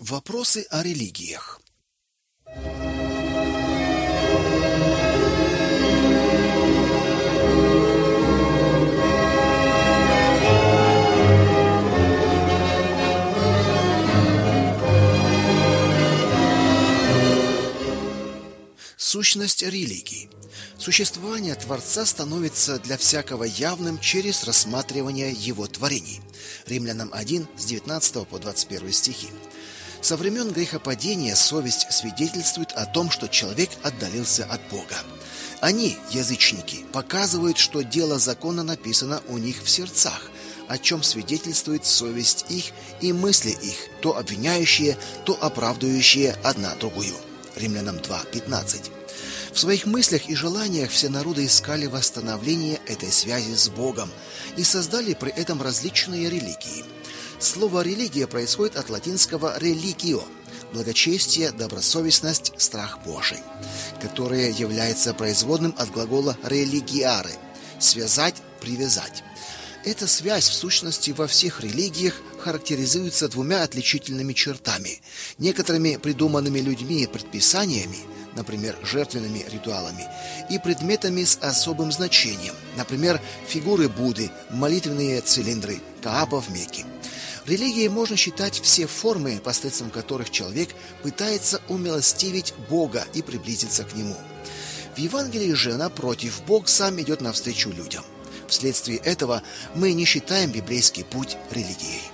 Вопросы о религиях. Сущность религии. Существование Творца становится для всякого явным через рассматривание его творений. Римлянам 1 с 19 по 21 стихи. Со времен грехопадения совесть свидетельствует о том, что человек отдалился от Бога. Они, язычники, показывают, что дело закона написано у них в сердцах, о чем свидетельствует совесть их и мысли их, то обвиняющие, то оправдывающие одна другую. Римлянам 2:15. В своих мыслях и желаниях все народы искали восстановление этой связи с Богом и создали при этом различные религии – Слово «религия» происходит от латинского «religio» – благочестие, добросовестность, страх Божий, которое является производным от глагола «religiare» – связать, привязать. Эта связь в сущности во всех религиях характеризуется двумя отличительными чертами. Некоторыми придуманными людьми предписаниями, например, жертвенными ритуалами, и предметами с особым значением, например, фигуры Будды, молитвенные цилиндры, Кааба в Мекке. Религией можно считать все формы, посредством которых человек пытается умилостивить Бога и приблизиться к Нему. В Евангелии же, напротив, Бог сам идет навстречу людям. Вследствие этого мы не считаем библейский путь религией.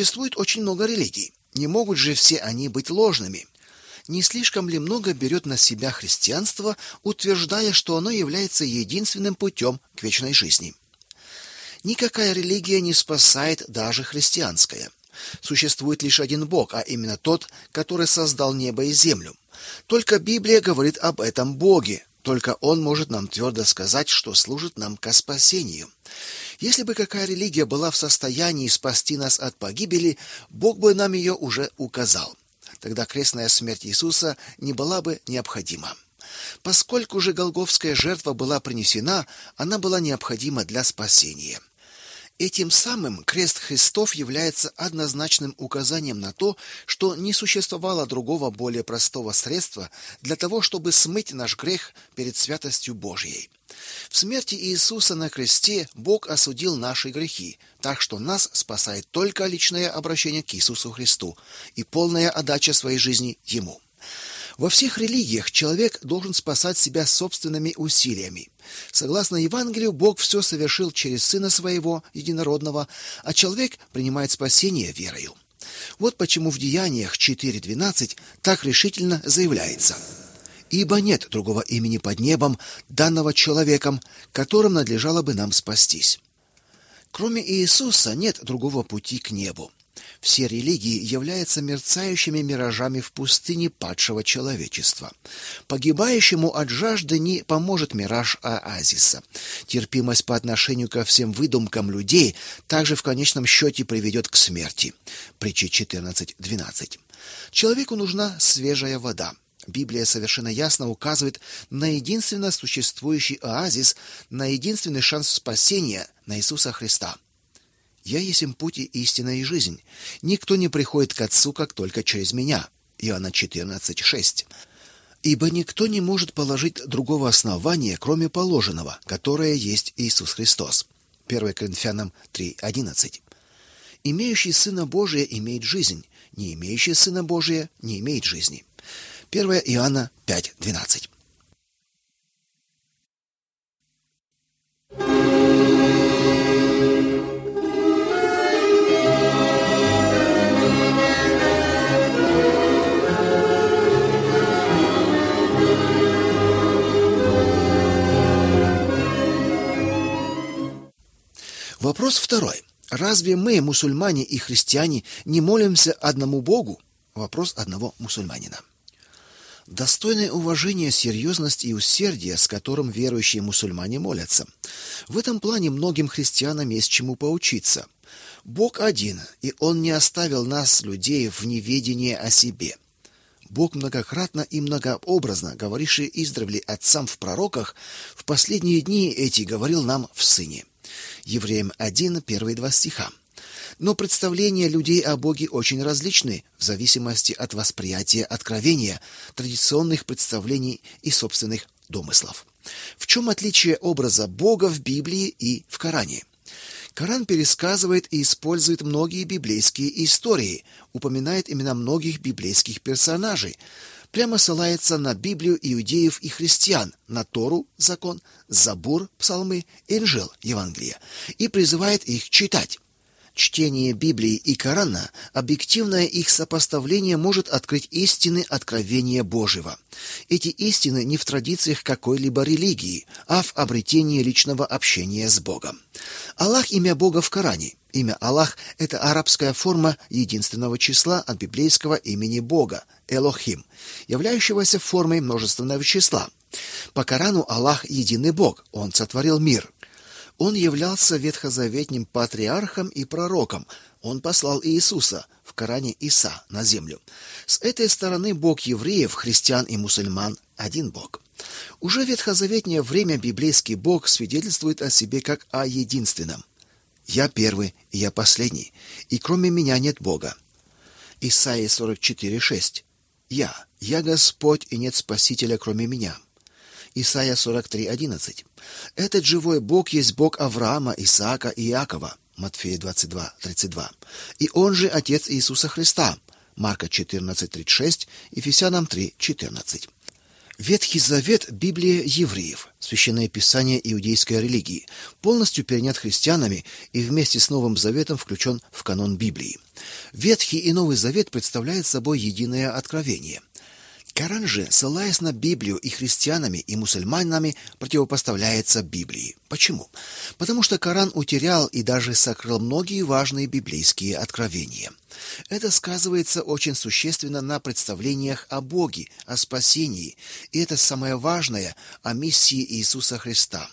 Существует очень много религий. Не могут же все они быть ложными? Не слишком ли много берет на себя христианство, утверждая, что оно является единственным путем к вечной жизни? Никакая религия не спасает даже христианская. Существует лишь один Бог, а именно тот, который создал небо и землю. Только Библия говорит об этом Боге. Только Он может нам твердо сказать, что служит нам ко спасению. Если бы какая религия была в состоянии спасти нас от погибели, Бог бы нам ее уже указал. Тогда крестная смерть Иисуса не была бы необходима. Поскольку же голговская жертва была принесена, она была необходима для спасения. Этим самым крест Христов является однозначным указанием на то, что не существовало другого более простого средства для того, чтобы смыть наш грех перед святостью Божьей. В смерти Иисуса на кресте Бог осудил наши грехи, так что нас спасает только личное обращение к Иисусу Христу и полная отдача своей жизни Ему. Во всех религиях человек должен спасать себя собственными усилиями. Согласно Евангелию, Бог все совершил через Сына Своего, Единородного, а человек принимает спасение верою. Вот почему в Деяниях 4.12 так решительно заявляется – ибо нет другого имени под небом, данного человеком, которым надлежало бы нам спастись. Кроме Иисуса нет другого пути к небу. Все религии являются мерцающими миражами в пустыне падшего человечества. Погибающему от жажды не поможет мираж оазиса. Терпимость по отношению ко всем выдумкам людей также в конечном счете приведет к смерти. Притча 14.12. Человеку нужна свежая вода. Библия совершенно ясно указывает на единственно существующий оазис, на единственный шанс спасения, на Иисуса Христа. Я есть им путь и истина и жизнь. Никто не приходит к Отцу, как только через меня. Иоанна 14:6. Ибо никто не может положить другого основания, кроме положенного, которое есть Иисус Христос. 1 Коринфянам 3:11. Имеющий Сына Божия имеет жизнь, не имеющий Сына Божия не имеет жизни. 1 Иоанна 5:12. Вопрос второй. Разве мы, мусульмане и христиане, не молимся одному Богу? Вопрос одного мусульманина. Достойное уважения серьезность и усердие, с которым верующие мусульмане молятся. В этом плане многим христианам есть чему поучиться. Бог один, и Он не оставил нас, людей, в неведении о себе. Бог многократно и многообразно, говоривший издревле отцам в пророках, в последние дни эти говорил нам в Сыне. Евреям 1, первые два стиха. Но представления людей о Боге очень различны в зависимости от восприятия откровения, традиционных представлений и собственных домыслов. В чем отличие образа Бога в Библии и в Коране? Коран пересказывает и использует многие библейские истории, упоминает имена многих библейских персонажей, прямо ссылается на Библию иудеев и христиан, на Тору, закон, Забур, псалмы, Инжил, Евангелие, и призывает их читать. Чтение Библии и Корана, объективное их сопоставление может открыть истины откровения Божьего. Эти истины не в традициях какой-либо религии, а в обретении личного общения с Богом. Аллах имя Бога в Коране. Имя Аллах это арабская форма единственного числа от библейского имени Бога Элохим, являющегося формой множественного числа. По Корану Аллах единый Бог, он сотворил мир. Он являлся ветхозаветним патриархом и пророком. Он послал Иисуса в Коране Иса на землю. С этой стороны Бог евреев, христиан и мусульман один Бог. Уже в ветхозаветнее время библейский Бог свидетельствует о себе как о единственном. Я первый, и я последний, и кроме меня нет Бога. Исайя 44:6. Я, я Господь, и нет спасителя кроме меня. Исайя 43:11. Этот живой Бог есть Бог Авраама, Исаака и Иакова. Матфея 22:32. И он же отец Иисуса Христа. Марка 14:36, Ефесянам 3:14. Ветхий Завет Библия евреев, священное писание иудейской религии, полностью перенят христианами и вместе с Новым Заветом включен в канон Библии. Ветхий и Новый Завет представляют собой единое откровение. Коран же, ссылаясь на Библию и христианами, и мусульманами, противопоставляется Библии. Почему? Потому что Коран утерял и даже сокрыл многие важные библейские откровения. Это сказывается очень существенно на представлениях о Боге, о спасении, и это самое важное о миссии Иисуса Христа.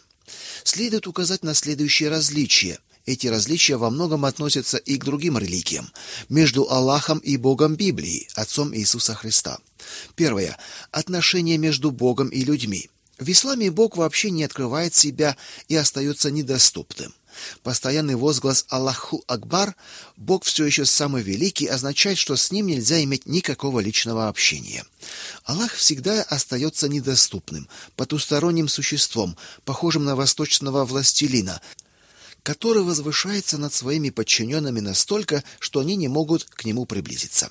Следует указать на следующие различия. Эти различия во многом относятся и к другим религиям, между Аллахом и Богом Библии, Отцом Иисуса Христа. Первое. Отношения между Богом и людьми. В исламе Бог вообще не открывает себя и остается недоступным. Постоянный возглас Аллаху Акбар, Бог все еще самый великий, означает, что с ним нельзя иметь никакого личного общения. Аллах всегда остается недоступным, потусторонним существом, похожим на восточного властелина, который возвышается над своими подчиненными настолько, что они не могут к нему приблизиться.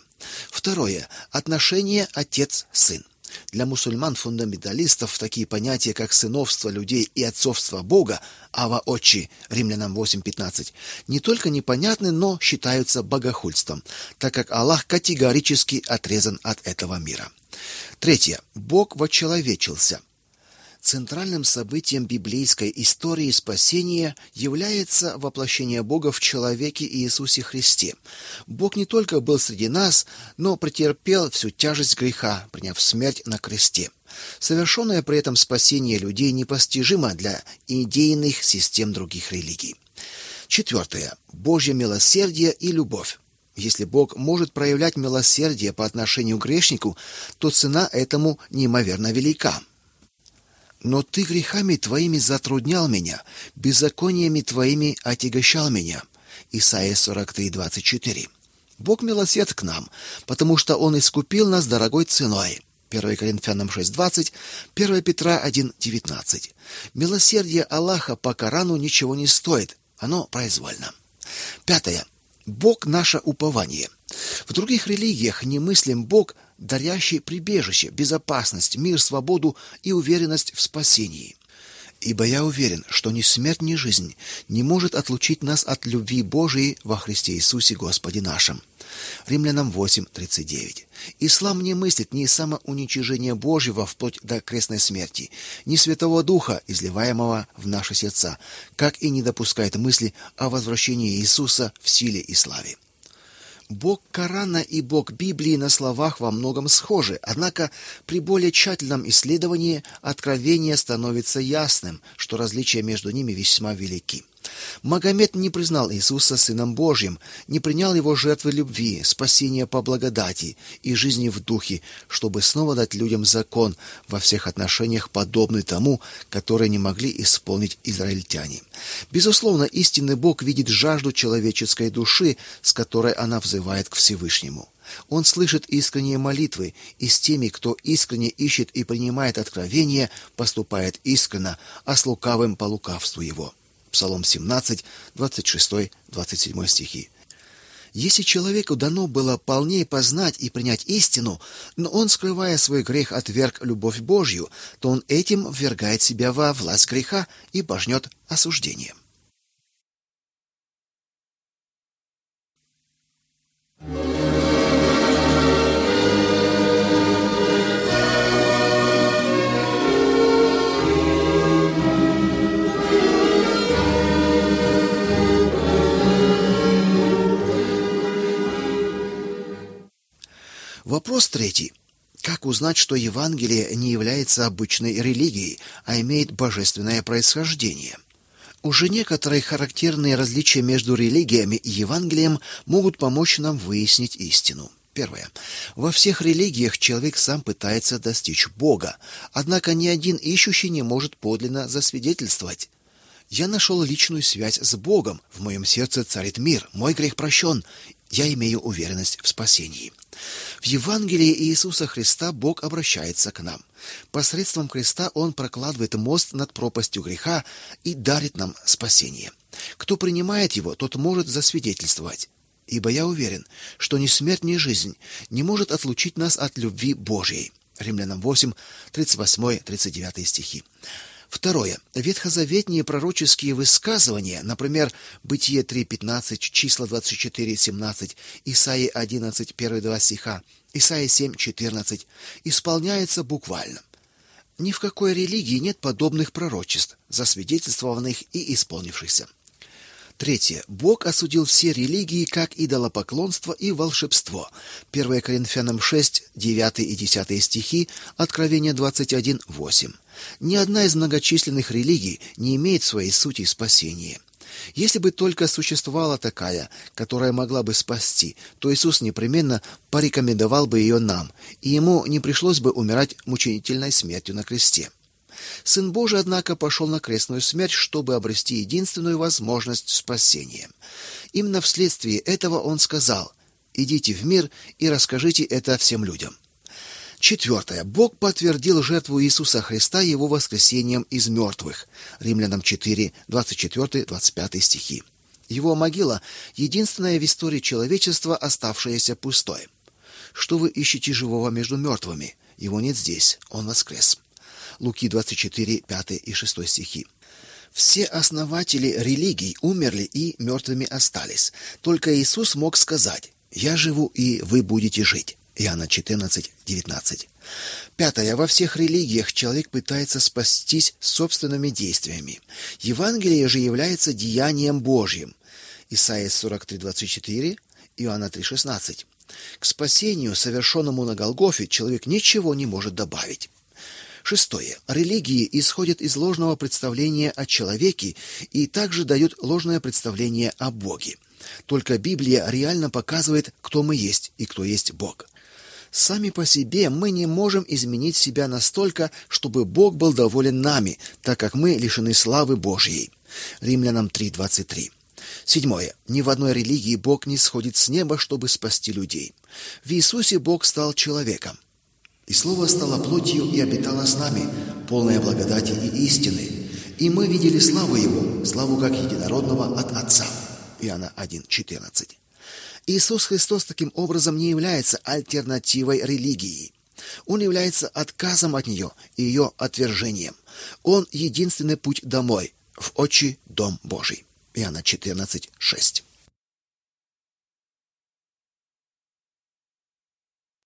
Второе отношение отец-сын. Для мусульман-фундаменталистов такие понятия, как сыновство людей и отцовство Бога, ава отчи, Римлянам 8:15, не только непонятны, но считаются богохульством, так как Аллах категорически отрезан от этого мира. Третье. Бог вочеловечился. Центральным событием библейской истории спасения является воплощение Бога в человеке Иисусе Христе. Бог не только был среди нас, но претерпел всю тяжесть греха, приняв смерть на кресте. Совершенное при этом спасение людей непостижимо для идейных систем других религий. Четвертое. Божье милосердие и любовь. Если Бог может проявлять милосердие по отношению к грешнику, то цена этому неимоверно велика. Но ты грехами твоими затруднял меня, беззакониями твоими отягощал меня. Исайя 43:24. Бог милосерд к нам, потому что он искупил нас дорогой ценой. 1 Коринфянам 6:20, 1 Петра 1:19. Милосердие Аллаха по Корану ничего не стоит, оно произвольно. Пятое. Бог наше упование. В других религиях немыслим Бог дарящий прибежище, безопасность, мир, свободу и уверенность в спасении. Ибо я уверен, что ни смерть, ни жизнь не может отлучить нас от любви Божией во Христе Иисусе Господе нашим. Римлянам 8:39. Ислам не мыслит ни самоуничижения Божьего вплоть до крестной смерти, ни Святого Духа, изливаемого в наши сердца, как и не допускает мысли о возвращении Иисуса в силе и славе. Бог Корана и Бог Библии на словах во многом схожи, однако при более тщательном исследовании откровение становится ясным, что различия между ними весьма велики. Магомед не признал Иисуса Сыном Божьим, не принял Его жертвы любви, спасения по благодати и жизни в духе, чтобы снова дать людям закон во всех отношениях подобный тому, который не могли исполнить израильтяне. Безусловно, истинный Бог видит жажду человеческой души, с которой она взывает к Всевышнему. Он слышит искренние молитвы, и с теми, кто искренне ищет и принимает откровение, поступает искренно, а с лукавым по лукавству его. Псалом 17, 26, 27 стихи. Если человеку дано было полнее познать и принять истину, но он, скрывая свой грех, отверг любовь Божью, то он этим ввергает себя во власть греха и божнет осуждением. Вопрос третий. Как узнать, что Евангелие не является обычной религией, а имеет божественное происхождение? Уже некоторые характерные различия между религиями и Евангелием могут помочь нам выяснить истину. Первое. Во всех религиях человек сам пытается достичь Бога, однако ни один ищущий не может подлинно засвидетельствовать. Я нашел личную связь с Богом, в моем сердце царит мир, мой грех прощен, я имею уверенность в спасении. В Евангелии Иисуса Христа Бог обращается к нам. Посредством креста Он прокладывает мост над пропастью греха и дарит нам спасение. Кто принимает его, тот может засвидетельствовать. Ибо я уверен, что ни смерть, ни жизнь не может отлучить нас от любви Божьей. Римлянам 8, 38, 39 стихи. Второе. Ветхозаветные пророческие высказывания, например, Бытие 3.15, числа 24.17, Исаии 11, первые два стиха, Исаии 7.14, исполняются буквально. Ни в какой религии нет подобных пророчеств, засвидетельствованных и исполнившихся. Третье. Бог осудил все религии как идолопоклонство и волшебство. 1 Коринфянам 6, 9 и 10 стихи, Откровение 21, 8. Ни одна из многочисленных религий не имеет своей сути спасения. Если бы только существовала такая, которая могла бы спасти, то Иисус непременно порекомендовал бы ее нам, и ему не пришлось бы умирать мучительной смертью на кресте. Сын Божий, однако, пошел на крестную смерть, чтобы обрести единственную возможность спасения. Именно вследствие этого он сказал: "Идите в мир и расскажите это всем людям". Четвертое. Бог подтвердил жертву Иисуса Христа его воскресением из мертвых. Римлянам 4, 24-25 стихи. Его могила единственная в истории человечества, оставшаяся пустой. Что вы ищете живого между мертвыми? Его нет здесь, он воскрес. Луки 24, 5 и 6 стихи. Все основатели религий умерли и мертвыми остались. Только Иисус мог сказать: "Я живу, и вы будете жить". Иоанна 14, 19. Пятое. Во всех религиях человек пытается спастись собственными действиями. Евангелие же является деянием Божьим. Исайя 43, 24, Иоанна 3, 16. К спасению, совершенному на Голгофе, человек ничего не может добавить. Шестое. Религии исходят из ложного представления о человеке и также дают ложное представление о Боге. Только Библия реально показывает, кто мы есть и кто есть Бог. Сами по себе мы не можем изменить себя настолько, чтобы Бог был доволен нами, так как мы лишены славы Божьей. Римлянам 3:23. Седьмое. Ни в одной религии Бог не сходит с неба, чтобы спасти людей. В Иисусе Бог стал человеком. И Слово стало плотью и обитало с нами, полное благодати и истины. И мы видели славу Его, славу как единородного от Отца. Иоанна 1,14. Иисус Христос таким образом не является альтернативой религии. Он является отказом от нее и ее отвержением. Он единственный путь домой, в отчий дом Божий. Иоанна 14:6.